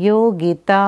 Yogita